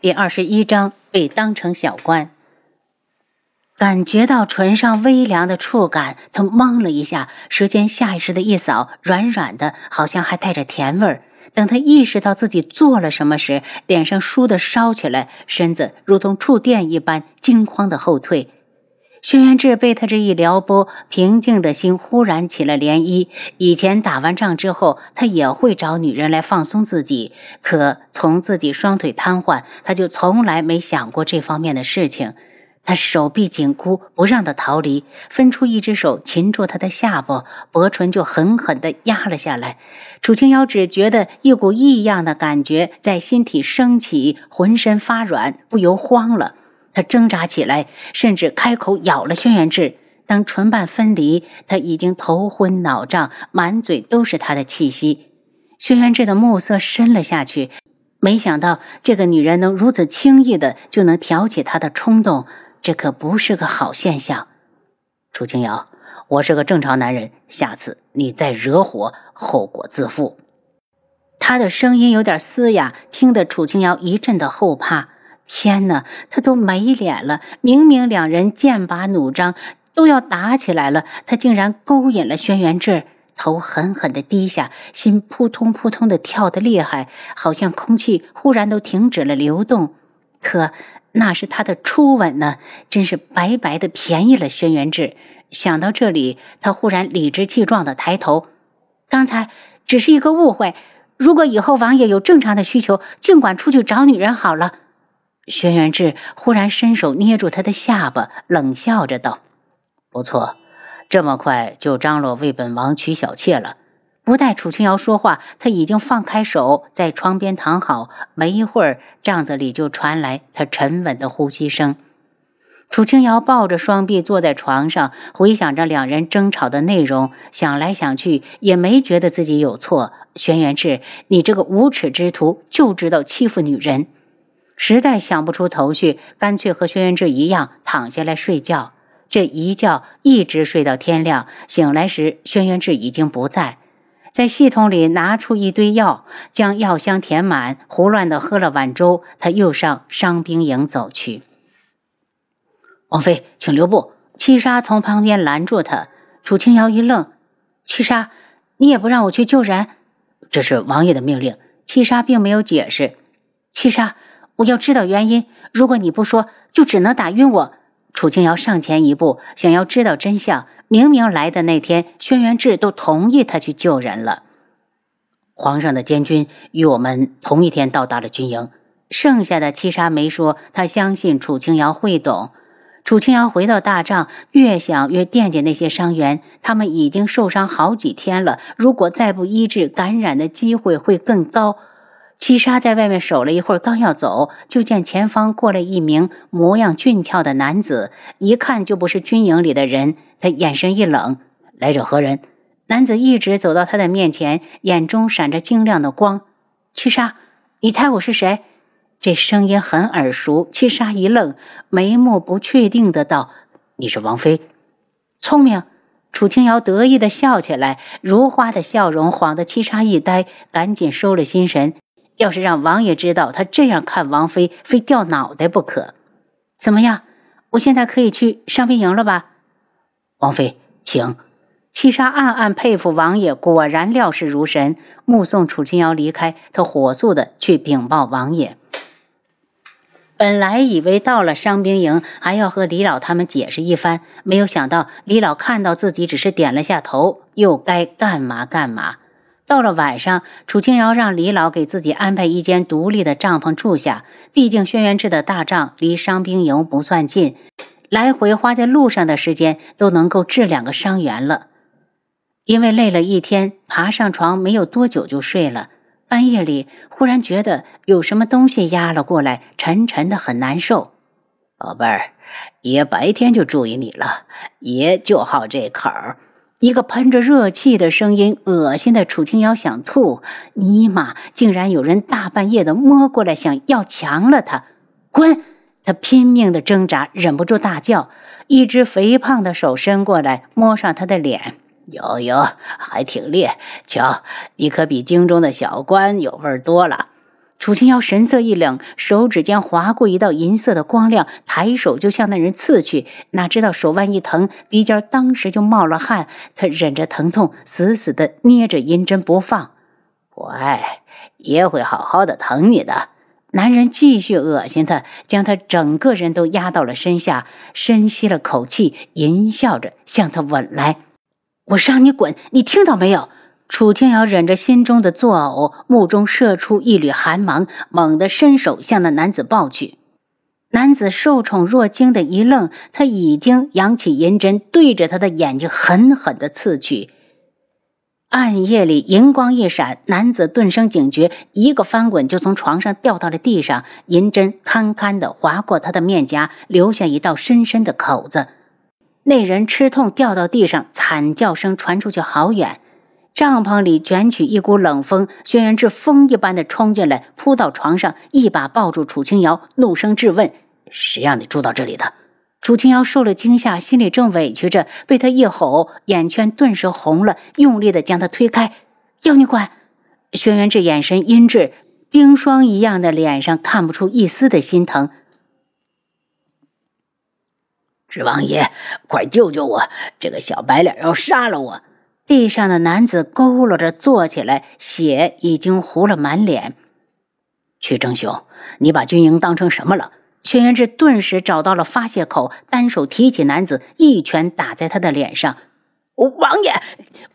第二十一章被当成小官。感觉到唇上微凉的触感，他懵了一下，舌尖下意识的一扫，软软的，好像还带着甜味儿。等他意识到自己做了什么时，脸上倏地烧起来，身子如同触电一般，惊慌的后退。轩辕志被他这一撩拨，平静的心忽然起了涟漪。以前打完仗之后，他也会找女人来放松自己，可从自己双腿瘫痪，他就从来没想过这方面的事情。他手臂紧箍，不让他逃离，分出一只手擒住他的下巴，薄唇就狠狠地压了下来。楚清瑶只觉得一股异样的感觉在心体升起，浑身发软，不由慌了。他挣扎起来，甚至开口咬了轩辕志。当唇瓣分离，他已经头昏脑胀，满嘴都是他的气息。轩辕志的目色深了下去，没想到这个女人能如此轻易的就能挑起他的冲动，这可不是个好现象。楚清瑶，我是个正常男人，下次你再惹火，后果自负。他的声音有点嘶哑，听得楚清瑶一阵的后怕。天哪，他都没脸了！明明两人剑拔弩张，都要打起来了，他竟然勾引了轩辕志，头狠狠地低下，心扑通扑通的跳得厉害，好像空气忽然都停止了流动。可那是他的初吻呢，真是白白的便宜了轩辕志。想到这里，他忽然理直气壮地抬头：“刚才只是一个误会，如果以后王爷有正常的需求，尽管出去找女人好了。”轩辕志忽然伸手捏住他的下巴，冷笑着道：“不错，这么快就张罗为本王娶小妾了。”不待楚清瑶说话，他已经放开手，在床边躺好。没一会儿，帐子里就传来他沉稳的呼吸声。楚清瑶抱着双臂坐在床上，回想着两人争吵的内容，想来想去也没觉得自己有错。轩辕志，你这个无耻之徒，就知道欺负女人。实在想不出头绪，干脆和轩辕志一样躺下来睡觉。这一觉一直睡到天亮，醒来时轩辕志已经不在。在系统里拿出一堆药，将药箱填满，胡乱的喝了碗粥。他又上伤兵营走去。王妃，请留步！七杀从旁边拦住他。楚清瑶一愣：“七杀，你也不让我去救人？”这是王爷的命令。七杀并没有解释。七杀。我要知道原因。如果你不说，就只能打晕我。楚清瑶上前一步，想要知道真相。明明来的那天，轩辕志都同意他去救人了。皇上的监军与我们同一天到达了军营。剩下的七杀没说，他相信楚清瑶会懂。楚清瑶回到大帐，越想越惦记那些伤员。他们已经受伤好几天了，如果再不医治，感染的机会会更高。七杀在外面守了一会儿，刚要走，就见前方过来一名模样俊俏的男子，一看就不是军营里的人。他眼神一冷：“来者何人？”男子一直走到他的面前，眼中闪着晶亮的光。七杀，你猜我是谁？这声音很耳熟。七杀一愣，眉目不确定的道：“你是王妃，聪明。”楚清瑶得意的笑起来，如花的笑容晃得七杀一呆，赶紧收了心神。要是让王爷知道他这样看王妃，非掉脑袋不可。怎么样？我现在可以去伤兵营了吧？王妃，请。七杀暗暗佩服王爷，果然料事如神。目送楚清瑶离开，他火速的去禀报王爷。本来以为到了伤兵营还要和李老他们解释一番，没有想到李老看到自己只是点了下头，又该干嘛干嘛。到了晚上，楚清瑶让李老给自己安排一间独立的帐篷住下。毕竟轩辕志的大帐离伤兵营不算近，来回花在路上的时间都能够治两个伤员了。因为累了一天，爬上床没有多久就睡了。半夜里忽然觉得有什么东西压了过来，沉沉的很难受。宝贝儿，爷白天就注意你了，爷就好这口儿。一个喷着热气的声音，恶心的楚清瑶想吐。尼玛，竟然有人大半夜的摸过来，想要强了他！滚！他拼命的挣扎，忍不住大叫。一只肥胖的手伸过来，摸上他的脸，有有，还挺烈。瞧，你可比京中的小官有味儿多了。楚清瑶神色一冷，手指间划过一道银色的光亮，抬手就向那人刺去。哪知道手腕一疼，鼻尖当时就冒了汗。他忍着疼痛，死死地捏着银针不放。乖，爷会好好的疼你的。男人继续恶心他，将他整个人都压到了身下，深吸了口气，淫笑着向他吻来。我让你滚，你听到没有？楚清瑶忍着心中的作呕，目中射出一缕寒芒，猛地伸手向那男子抱去。男子受宠若惊的一愣，他已经扬起银针，对着他的眼睛狠狠地刺去。暗夜里，银光一闪，男子顿生警觉，一个翻滚就从床上掉到了地上，银针堪堪地划过他的面颊，留下一道深深的口子。那人吃痛掉到地上，惨叫声传出去好远。帐篷里卷起一股冷风，轩辕志风一般的冲进来，扑到床上，一把抱住楚清瑶，怒声质问：“谁让你住到这里的？”楚清瑶受了惊吓，心里正委屈着，被他一吼，眼圈顿时红了，用力的将他推开：“要你管！”轩辕志眼神阴鸷，冰霜一样的脸上看不出一丝的心疼。指王爷，快救救我！这个小白脸要杀了我！地上的男子佝偻着坐起来，血已经糊了满脸。屈成雄，你把军营当成什么了？轩辕志顿时找到了发泄口，单手提起男子，一拳打在他的脸上。王爷，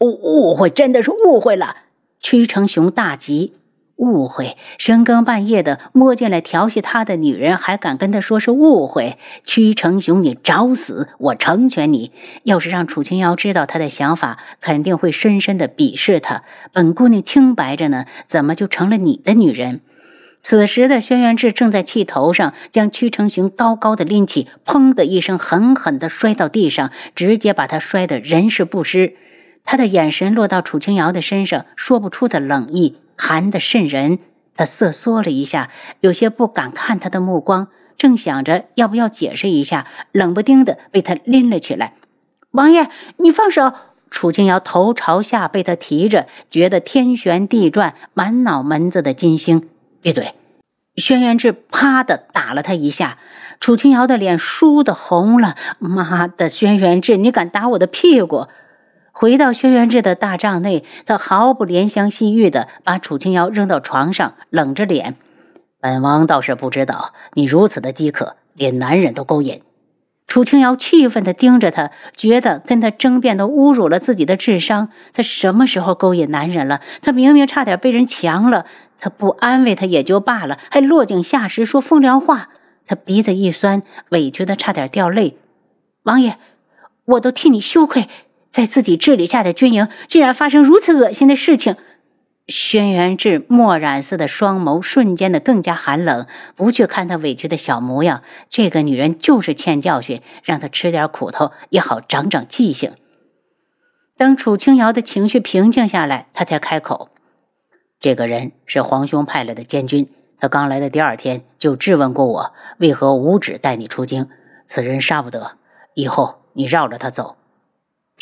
误误会，真的是误会了。屈成雄大急。误会！深更半夜的摸进来调戏他的女人，还敢跟他说是误会？屈成雄，你找死！我成全你。要是让楚清瑶知道他的想法，肯定会深深的鄙视他。本姑娘清白着呢，怎么就成了你的女人？此时的轩辕志正在气头上，将屈成雄高高的拎起，砰的一声，狠狠的摔到地上，直接把他摔得人事不知。他的眼神落到楚清瑶的身上，说不出的冷意。寒得渗人，他瑟缩了一下，有些不敢看他的目光，正想着要不要解释一下，冷不丁的被他拎了起来。王爷，你放手！楚清瑶头朝下被他提着，觉得天旋地转，满脑门子的金星。闭嘴！轩辕志啪的打了他一下，楚清瑶的脸倏地红了。妈的，轩辕志，你敢打我的屁股！回到轩辕志的大帐内，他毫不怜香惜玉的把楚清瑶扔到床上，冷着脸：“本王倒是不知道你如此的饥渴，连男人都勾引。”楚清瑶气愤的盯着他，觉得跟他争辩都侮辱了自己的智商。他什么时候勾引男人了？他明明差点被人强了，他不安慰他也就罢了，还落井下石说风凉话。他鼻子一酸，委屈的差点掉泪。王爷，我都替你羞愧。在自己治理下的军营，竟然发生如此恶心的事情！轩辕志墨染色的双眸瞬间的更加寒冷，不去看他委屈的小模样。这个女人就是欠教训，让她吃点苦头也好长长记性。等楚清瑶的情绪平静下来，他才开口：“这个人是皇兄派来的监军，他刚来的第二天就质问过我，为何无旨带你出京？此人杀不得，以后你绕着他走。”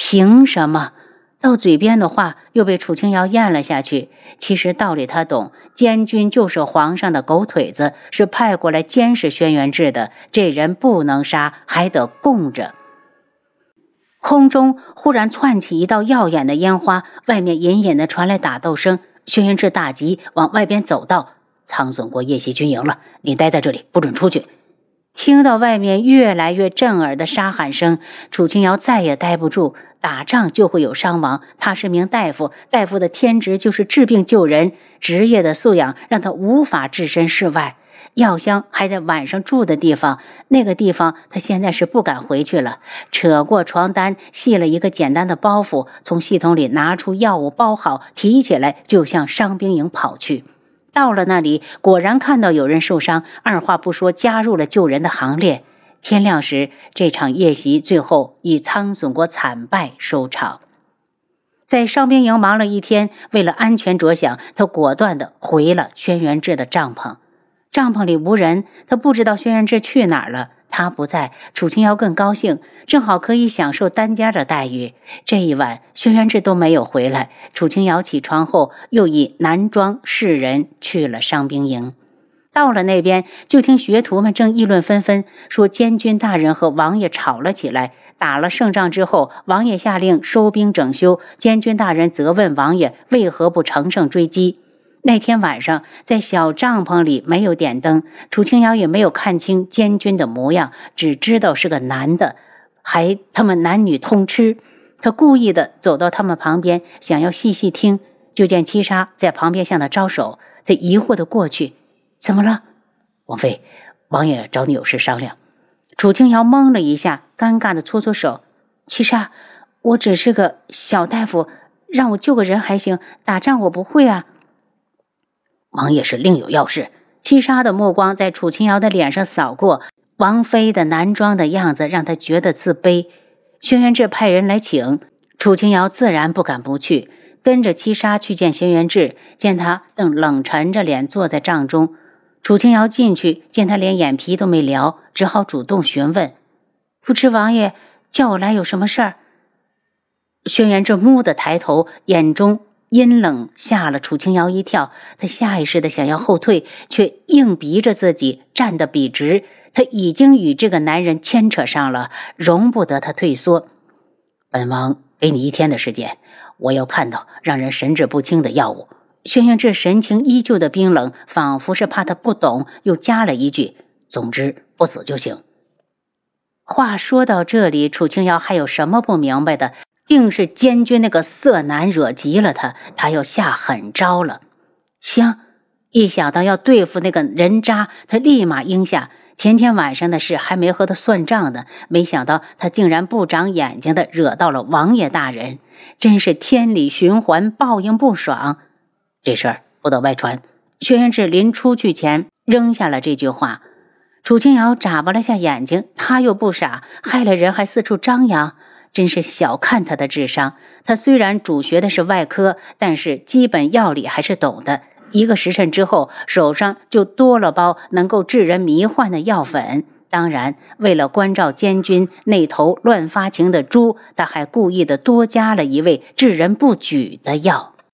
凭什么？到嘴边的话又被楚清瑶咽了下去。其实道理他懂，监军就是皇上的狗腿子，是派过来监视轩辕志的。这人不能杀，还得供着。空中忽然窜起一道耀眼的烟花，外面隐隐的传来打斗声。轩辕志大急，往外边走道：“苍隼国夜袭军营了，你待在这里，不准出去。”听到外面越来越震耳的杀喊声，楚清瑶再也待不住。打仗就会有伤亡，他是名大夫，大夫的天职就是治病救人，职业的素养让他无法置身事外。药箱还在晚上住的地方，那个地方他现在是不敢回去了。扯过床单，系了一个简单的包袱，从系统里拿出药物包好，提起来就向伤兵营跑去。到了那里，果然看到有人受伤，二话不说加入了救人的行列。天亮时，这场夜袭最后以苍隼国惨败收场。在伤兵营忙了一天，为了安全着想，他果断地回了轩辕志的帐篷。帐篷里无人，他不知道轩辕志去哪儿了。他不在，楚清瑶更高兴，正好可以享受单间的待遇。这一晚，轩辕志都没有回来。楚清瑶起床后，又以男装示人去了伤兵营。到了那边，就听学徒们正议论纷纷，说监军大人和王爷吵了起来。打了胜仗之后，王爷下令收兵整修，监军大人责问王爷为何不乘胜追击。那天晚上，在小帐篷里没有点灯，楚清瑶也没有看清监军的模样，只知道是个男的，还他们男女通吃。他故意的走到他们旁边，想要细细听，就见七杀在旁边向他招手。他疑惑的过去，怎么了？王妃，王爷找你有事商量。楚清瑶懵了一下，尴尬的搓搓手。七杀，我只是个小大夫，让我救个人还行，打仗我不会啊。王爷是另有要事。七杀的目光在楚清瑶的脸上扫过，王妃的男装的样子让他觉得自卑。轩辕志派人来请，楚清瑶自然不敢不去，跟着七杀去见轩辕志。见他正冷沉着脸坐在帐中，楚清瑶进去见他连眼皮都没撩，只好主动询问：“不知王爷叫我来有什么事儿？”轩辕志蓦地抬头，眼中。阴冷吓了楚清瑶一跳，她下意识的想要后退，却硬逼着自己站得笔直。他已经与这个男人牵扯上了，容不得他退缩。本王给你一天的时间，我要看到让人神志不清的药物。轩辕志神情依旧的冰冷，仿佛是怕他不懂，又加了一句：“总之不死就行。”话说到这里，楚清瑶还有什么不明白的？定是监军那个色男惹急了他，他又下狠招了。行，一想到要对付那个人渣，他立马应下。前天晚上的事还没和他算账呢，没想到他竟然不长眼睛的惹到了王爷大人，真是天理循环，报应不爽。这事儿不得外传。轩辕志临出去前扔下了这句话。楚清瑶眨巴了下眼睛，他又不傻，害了人还四处张扬。真是小看他的智商。他虽然主学的是外科，但是基本药理还是懂的。一个时辰之后，手上就多了包能够治人迷幻的药粉。当然，为了关照监军那头乱发情的猪，他还故意的多加了一味治人不举的药。